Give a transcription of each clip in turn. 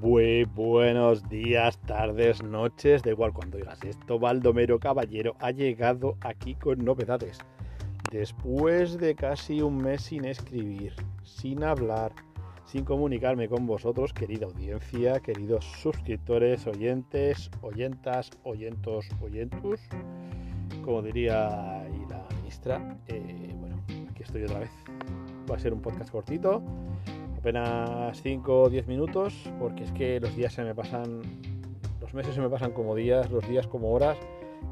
Muy buenos días, tardes, noches, da igual cuando digas esto, Baldomero Caballero ha llegado aquí con novedades. Después de casi un mes sin escribir, sin hablar, sin comunicarme con vosotros, querida audiencia, queridos suscriptores, oyentes, oyentas, oyentos, oyentus, como diría la ministra, eh, bueno, aquí estoy otra vez. Va a ser un podcast cortito, apenas 5 o 10 minutos, porque es que los días se me pasan, los meses se me pasan como días, los días como horas,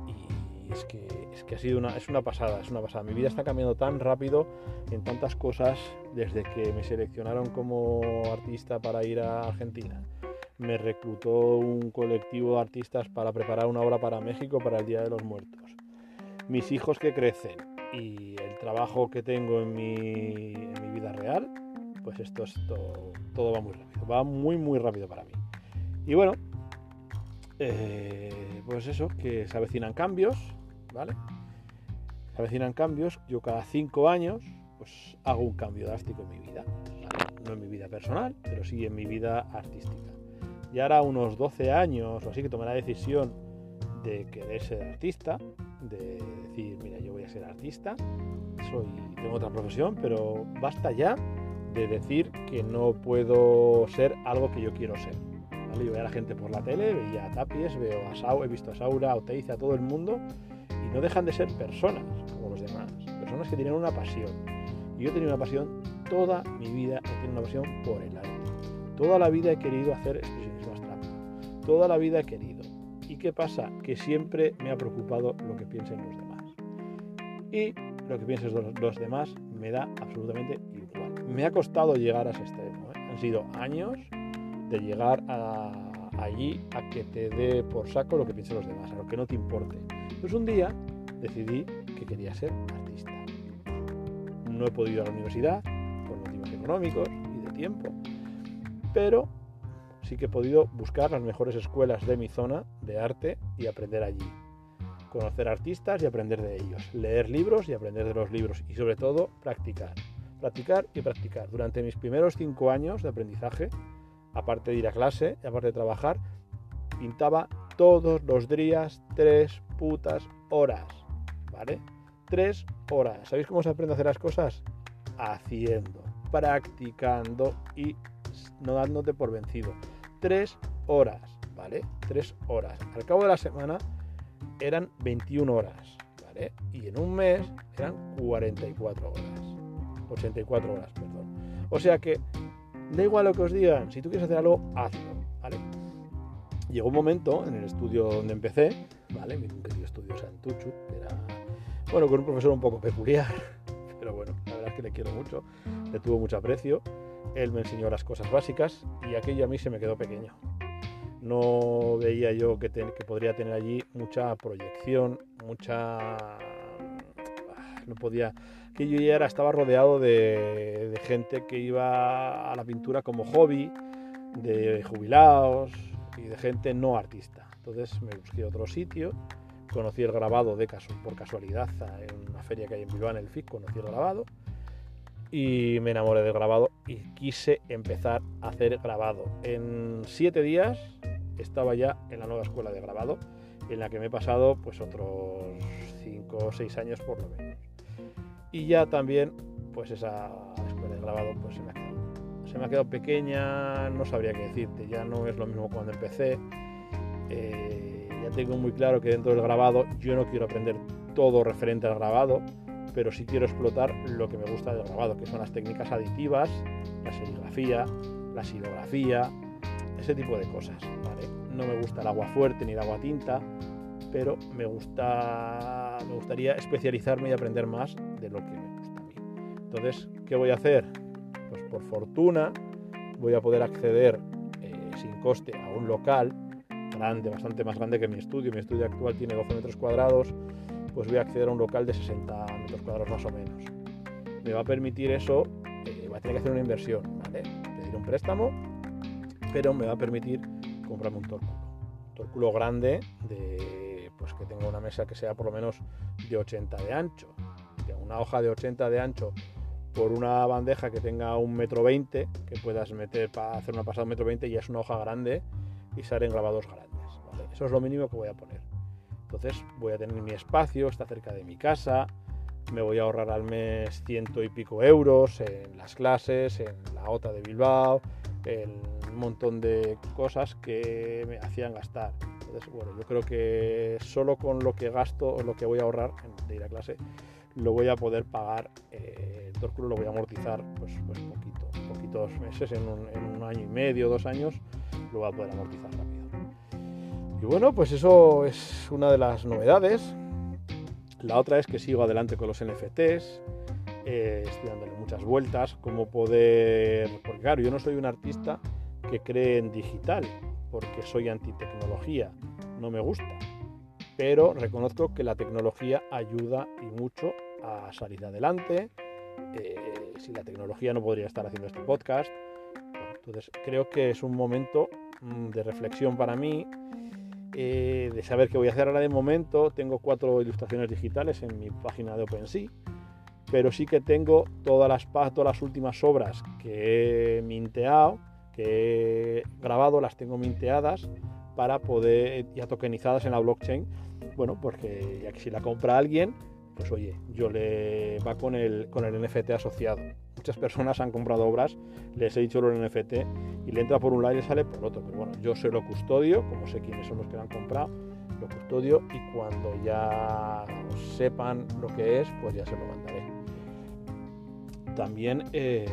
y es que, es que ha sido una, es una pasada, es una pasada. Mi vida está cambiando tan rápido en tantas cosas desde que me seleccionaron como artista para ir a Argentina. Me reclutó un colectivo de artistas para preparar una obra para México para el Día de los Muertos. Mis hijos que crecen y el trabajo que tengo en mi, en mi vida real, pues esto, esto todo va muy rápido, va muy muy rápido para mí. Y bueno, eh, pues eso, que se avecinan cambios, ¿vale? Se avecinan cambios, yo cada cinco años pues hago un cambio drástico en mi vida, no en mi vida personal, pero sí en mi vida artística. Y ahora unos 12 años o así que tomé la decisión de querer ser artista, de decir, mira, yo voy a ser artista, soy, tengo otra profesión, pero basta ya de decir que no puedo ser algo que yo quiero ser. ¿vale? Yo veía a la gente por la tele, veía a Tapies, veo a Sau, he visto a Saura, a Oteiza, a todo el mundo, y no dejan de ser personas como los demás, personas que tienen una pasión. Y yo he tenido una pasión toda mi vida, he tenido una pasión por el arte. Toda la vida he querido hacer expresionismo abstracto. Toda la vida he querido. ¿Y qué pasa? Que siempre me ha preocupado lo que piensen los demás. Y lo que piensen los, demás me da absolutamente igual. Me ha costado llegar a ese extremo. ¿eh? Han sido años de llegar a, allí a que te dé por saco lo que piensen los demás, a lo que no te importe. Pues un día decidí que quería ser artista. No he podido ir a la universidad por motivos económicos y de tiempo, pero sí que he podido buscar las mejores escuelas de mi zona de arte y aprender allí. Conocer artistas y aprender de ellos. Leer libros y aprender de los libros. Y sobre todo, practicar. Practicar y practicar. Durante mis primeros cinco años de aprendizaje, aparte de ir a clase y aparte de trabajar, pintaba todos los días tres putas horas. ¿Vale? Tres horas. ¿Sabéis cómo se aprende a hacer las cosas? Haciendo, practicando y no dándote por vencido. Tres horas, ¿vale? Tres horas. Al cabo de la semana eran 21 horas. Y en un mes eran 44 horas. 84 horas, perdón. O sea que da igual lo que os digan, si tú quieres hacer algo, hazlo. Llegó un momento en el estudio donde empecé, ¿vale? Mi querido estudio Santuchu, que era, bueno, con un profesor un poco peculiar, pero bueno, la verdad es que le quiero mucho, le tuvo mucho aprecio, él me enseñó las cosas básicas y aquello a mí se me quedó pequeño. No veía yo que, podría tener allí mucha proyección, mucha... No podía... Que yo ya estaba rodeado de, gente que iba a la pintura como hobby, de jubilados y de gente no artista. Entonces me busqué otro sitio, conocí el grabado por casualidad en una feria que hay en Bilbao, en el FIC, conocí el grabado y me enamoré del grabado y quise empezar a hacer grabado. En siete días estaba ya en la nueva escuela de grabado, en la que me he pasado pues otros cinco o seis años por lo menos. Y ya también pues esa escuela de grabado pues se me ha quedado. Se me ha quedado pequeña, no sabría qué decirte, ya no es lo mismo cuando empecé. Eh, ya tengo muy claro que dentro del grabado yo no quiero aprender todo referente al grabado, pero sí quiero explotar lo que me gusta del grabado, que son las técnicas aditivas, la serigrafía, la silografía, ese tipo de cosas. ¿vale? No me gusta el agua fuerte ni el agua tinta, pero me, gusta, me gustaría especializarme y aprender más de lo que me gusta a mí. Entonces, ¿qué voy a hacer? Pues por fortuna voy a poder acceder eh, sin coste a un local grande, bastante más grande que mi estudio. Mi estudio actual tiene 12 metros cuadrados pues voy a acceder a un local de 60 metros cuadrados más o menos. Me va a permitir eso, eh, voy a tener que hacer una inversión, ¿vale? Pedir un préstamo, pero me va a permitir comprarme un tórculo. Un tórculo grande, de, pues que tenga una mesa que sea por lo menos de 80 de ancho. Una hoja de 80 de ancho por una bandeja que tenga un metro veinte, que puedas meter para hacer una pasada un metro veinte y es una hoja grande y salen grabados grandes. Eso es lo mínimo que voy a poner. Entonces voy a tener mi espacio, está cerca de mi casa, me voy a ahorrar al mes ciento y pico euros en las clases, en la OTA de Bilbao, en montón de cosas que me hacían gastar. Entonces, bueno, yo creo que solo con lo que gasto o lo que voy a ahorrar de ir a clase, lo voy a poder pagar, eh, el lo voy a amortizar pues, pues poquito, poquitos meses, en un, en un año y medio, dos años, lo voy a poder amortizar rápido. Y bueno, pues eso es una de las novedades. La otra es que sigo adelante con los NFTs, eh, estoy dándole muchas vueltas, cómo poder... Porque claro, yo no soy un artista que cree en digital, porque soy antitecnología, no me gusta. Pero reconozco que la tecnología ayuda y mucho a salir adelante. Eh, sin la tecnología no podría estar haciendo este podcast. entonces creo que es un momento mm, de reflexión para mí, eh, de saber qué voy a hacer ahora de momento. Tengo cuatro ilustraciones digitales en mi página de OpenSea pero sí que tengo todas las, todas las últimas obras que he minteado, he grabado, las tengo minteadas para poder, ya tokenizadas en la blockchain, bueno, porque ya que si la compra alguien, pues oye, yo le va con el, con el NFT asociado. Muchas personas han comprado obras, les he dicho el NFT y le entra por un lado y le sale por otro. Pero bueno, yo se lo custodio, como sé quiénes son los que lo han comprado, lo custodio y cuando ya sepan lo que es, pues ya se lo mandaré también eh,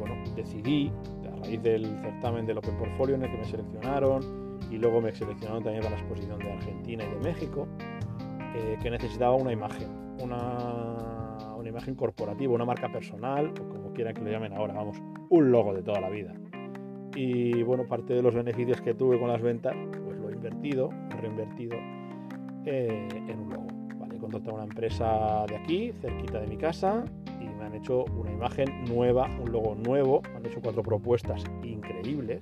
bueno, decidí, a raíz del certamen del Open Portfolio en el que me seleccionaron y luego me seleccionaron también para la exposición de Argentina y de México, eh, que necesitaba una imagen, una, una imagen corporativa, una marca personal, o como quieran que lo llamen ahora, vamos, un logo de toda la vida. Y bueno, parte de los beneficios que tuve con las ventas, pues lo he invertido, reinvertido eh, en un logo. ¿vale? He contratado una empresa de aquí, cerquita de mi casa, han hecho una imagen nueva, un logo nuevo, han hecho cuatro propuestas increíbles.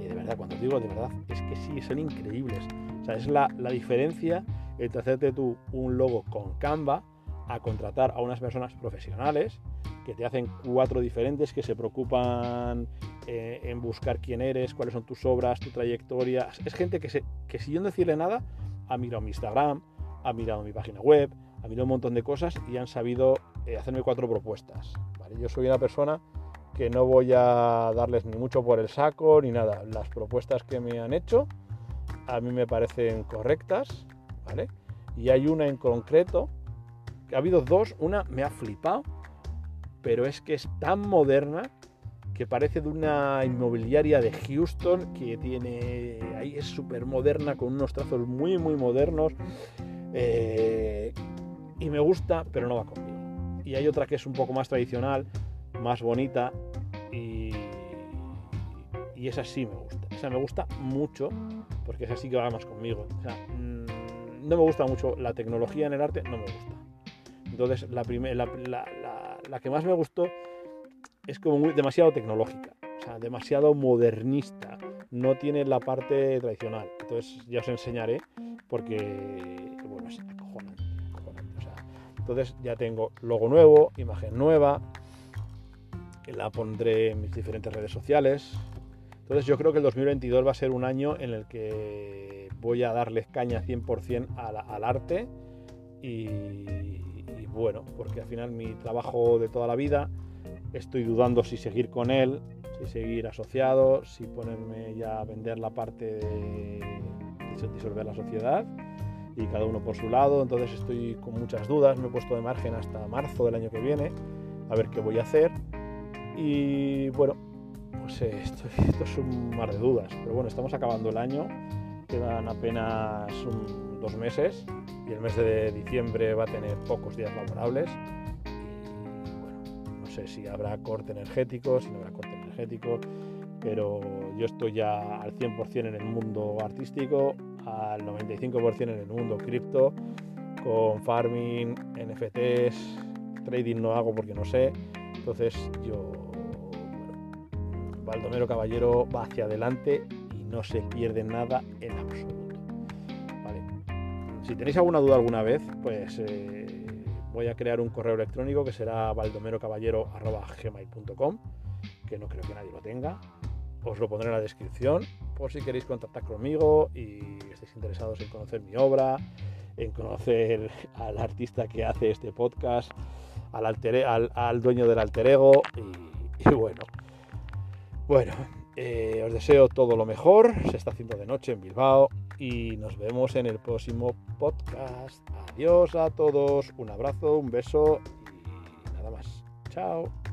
Y de verdad, cuando digo de verdad, es que sí, son increíbles. O sea, es la, diferencia entre hacerte tú un logo con Canva a contratar a unas personas profesionales que te hacen cuatro diferentes, que se preocupan eh, en buscar quién eres, cuáles son tus obras, tu trayectoria. Es gente que, se, que sin yo decirle nada, ha mirado mi Instagram, ha mirado mi página web, ha mirado un montón de cosas y han sabido eh, hacerme cuatro propuestas. Yo soy una persona que no voy a darles ni mucho por el saco ni nada. Las propuestas que me han hecho a mí me parecen correctas, ¿vale? Y hay una en concreto, ha habido dos, una me ha flipado, pero es que es tan moderna que parece de una inmobiliaria de Houston que tiene, ahí es súper moderna con unos trazos muy muy modernos eh, y me gusta, pero no va conmigo y hay otra que es un poco más tradicional, más bonita y, esa sí me gusta. Esa me gusta mucho porque esa sí que va más conmigo. O sea, mm, no me gusta mucho la tecnología en el arte, no me gusta. Entonces, la, la, la, que más me gustó es como muy, demasiado tecnológica, o sea, demasiado modernista, no tiene la parte tradicional. Entonces, ya os enseñaré porque, bueno. Entonces ya tengo logo nuevo, imagen nueva, la pondré en mis diferentes redes sociales. Entonces yo creo que el 2022 va a ser un año en el que voy a darles caña 100% al, al arte y, y, bueno, porque al final mi trabajo de toda la vida estoy dudando si seguir con él, si seguir asociado, si ponerme ya a vender la parte de disolver la sociedad y cada uno por su lado, entonces estoy con muchas dudas, me he puesto de margen hasta marzo del año que viene, a ver qué voy a hacer. Y bueno, pues eh, esto, es un mar de dudas, pero bueno, estamos acabando el año, quedan apenas dos meses y el mes de diciembre va a tener pocos días laborables. Bueno, no sé si habrá corte energético, si no habrá corte energético, pero yo estoy ya al 100% en el mundo artístico, al 95% en el mundo cripto, con farming, NFTs, trading no hago porque no sé. Entonces yo, Baldomero Caballero va hacia adelante y no se pierde nada en absoluto. Si tenéis alguna duda alguna vez, pues eh, voy a crear un correo electrónico que será baldomerocaballero.gmail.com, que no creo que nadie lo tenga. Os lo pondré en la descripción por si queréis contactar conmigo y estáis interesados en conocer mi obra, en conocer al artista que hace este podcast, al, dueño del alter ego y, bueno. Bueno, eh, os deseo todo lo mejor. Se está haciendo de noche en Bilbao y nos vemos en el próximo podcast. Adiós a todos, un abrazo, un beso y nada más. Chao.